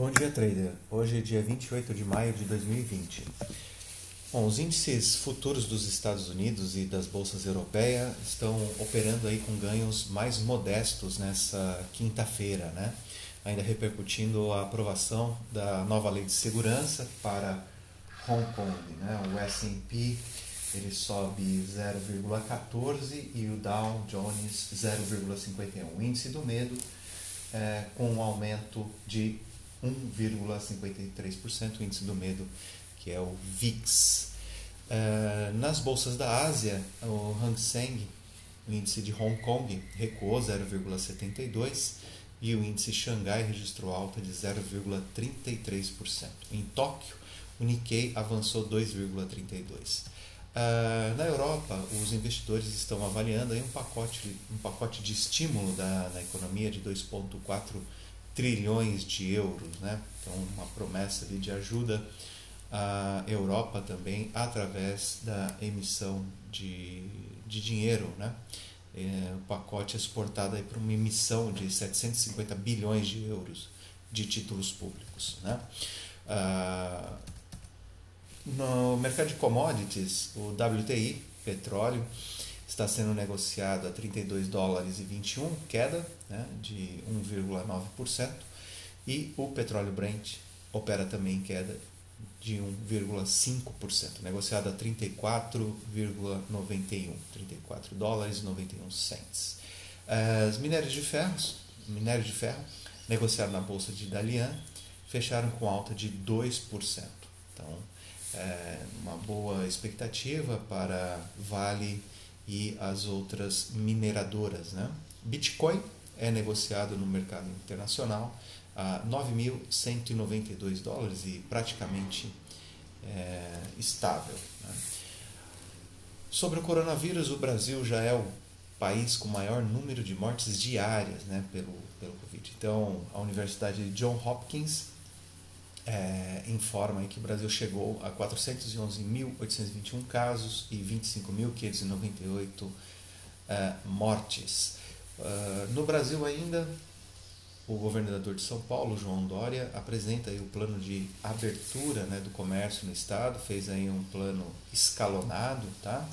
Bom dia, trader. Hoje é dia 28 de maio de 2020. Bom, os índices futuros dos Estados Unidos e das bolsas europeias estão operando aí com ganhos mais modestos nessa quinta-feira, né? Ainda repercutindo a aprovação da nova lei de segurança para Hong Kong, né? O S&P ele sobe 0,14 e o Dow Jones 0,51. O índice do medo é, com um aumento de 1,53%, o índice do medo, que é o VIX. Uh, nas bolsas da Ásia, o Hang Seng, o índice de Hong Kong, recuou 0,72% e o índice Xangai registrou alta de 0,33%. Em Tóquio, o Nikkei avançou 2,32%. Uh, na Europa, os investidores estão avaliando um, pacote, um pacote de estímulo da, na economia de 2,4 trilhões de euros, né? Então, uma promessa ali de ajuda à Europa também através da emissão de, de dinheiro, né? É, o pacote exportado para uma emissão de 750 bilhões de euros de títulos públicos, né? Ah, no mercado de commodities, o WTI, petróleo, está sendo negociado a 32 dólares e 21, queda né, de 1,9%, e o petróleo Brent opera também em queda de 1,5%, negociado a 34,91, 34 dólares e 91 cents. As minérios de ferro, minério de ferro, negociado na bolsa de Dalian, fecharam com alta de 2%. Então, é uma boa expectativa para Vale e as outras mineradoras. Né? Bitcoin é negociado no mercado internacional a 9.192 dólares e praticamente é, estável. Né? Sobre o coronavírus, o Brasil já é o país com maior número de mortes diárias né, pelo, pelo Covid. Então, a Universidade de John Hopkins é, informa que o Brasil chegou a 411.821 casos e 25.598 é, mortes. Uh, no Brasil ainda, o governador de São Paulo, João Dória, apresenta o plano de abertura né, do comércio no estado, fez aí um plano escalonado, tá?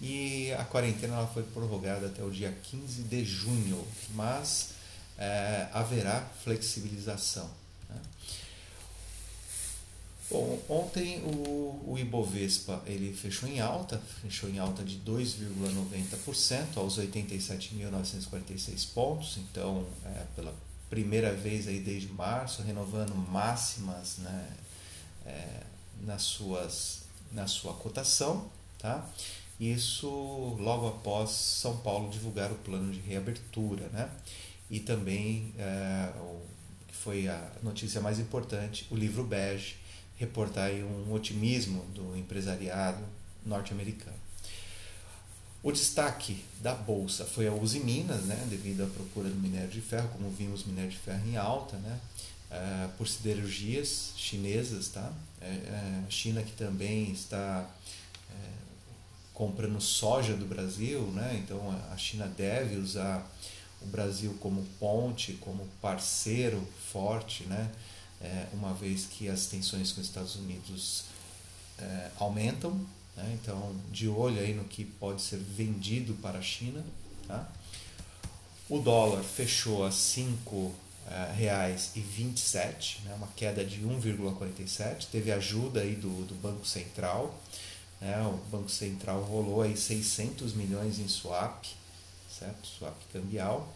E a quarentena ela foi prorrogada até o dia 15 de junho, mas é, haverá flexibilização. Né? Bom, ontem o, o Ibovespa ele fechou em alta, fechou em alta de 2,90% aos 87.946 pontos, então é, pela primeira vez aí desde março, renovando máximas né, é, nas suas, na sua cotação, tá? Isso logo após São Paulo divulgar o plano de reabertura, né? E também é, o, que foi a notícia mais importante, o livro bege reportar um otimismo do empresariado norte-americano. O destaque da bolsa foi a Uzi Minas, né, devido à procura do minério de ferro, como vimos minério de ferro em alta, né, uh, por siderurgias chinesas, tá? Uh, a China que também está comprando soja do Brasil, né, então a China deve usar o Brasil como ponte, como parceiro forte, né, é, uma vez que as tensões com os Estados Unidos é, aumentam. Né? Então, de olho aí no que pode ser vendido para a China. Tá? O dólar fechou a R$ 5,27, é, né? uma queda de 1,47. Teve ajuda aí do, do Banco Central. Né? O Banco Central rolou aí 600 milhões em swap, certo? swap cambial.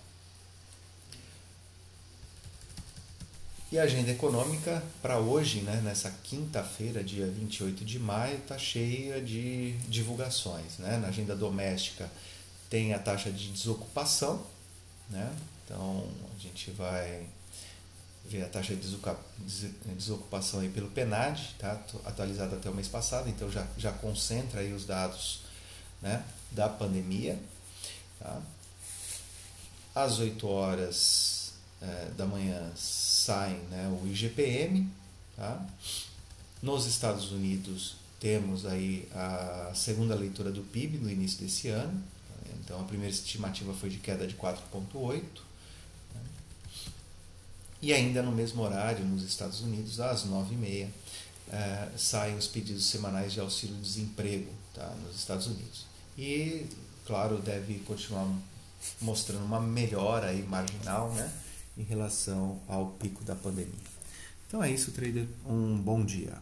E a agenda econômica para hoje, né, nessa quinta-feira, dia 28 de maio, está cheia de divulgações. Né? Na agenda doméstica tem a taxa de desocupação, né? então a gente vai ver a taxa de desocupação aí pelo PNAD, tá? atualizada até o mês passado, então já, já concentra aí os dados né, da pandemia. Tá? Às 8 horas é, da manhã saem né, o IGPM. Tá? Nos Estados Unidos temos aí a segunda leitura do PIB no início desse ano. Então a primeira estimativa foi de queda de 4,8 né? E ainda no mesmo horário, nos Estados Unidos, às 9h30, eh, saem os pedidos semanais de auxílio-desemprego tá? nos Estados Unidos. E, claro, deve continuar mostrando uma melhora aí marginal, né? em relação ao pico da pandemia. Então é isso, trader. Um bom dia.